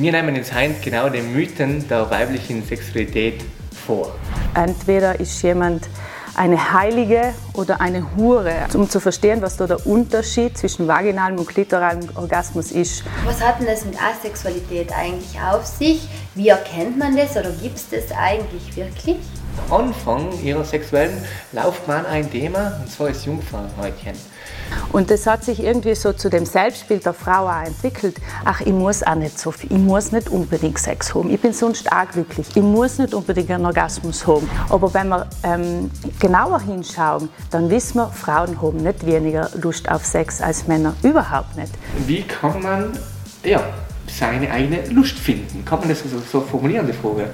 Wir nehmen jetzt heute genau den Mythen der weiblichen Sexualität vor. Entweder ist jemand eine Heilige oder eine Hure, um zu verstehen, was da der Unterschied zwischen vaginalem und klitoralem Orgasmus ist. Was hat denn das mit Asexualität eigentlich auf sich? Wie erkennt man das oder gibt es das eigentlich wirklich? Anfang ihrer sexuellen Laufbahn ein Thema, und zwar das Jungfrauenhäutchen. Und das hat sich irgendwie so zu dem Selbstbild der Frau auch entwickelt. Ach, ich muss auch nicht so viel, ich muss nicht unbedingt Sex haben, ich bin sonst auch glücklich, ich muss nicht unbedingt einen Orgasmus haben. Aber wenn wir ähm, genauer hinschauen, dann wissen wir, Frauen haben nicht weniger Lust auf Sex als Männer, überhaupt nicht. Wie kann man ja, seine eigene Lust finden? Kann man das so, so formulieren, die Frage?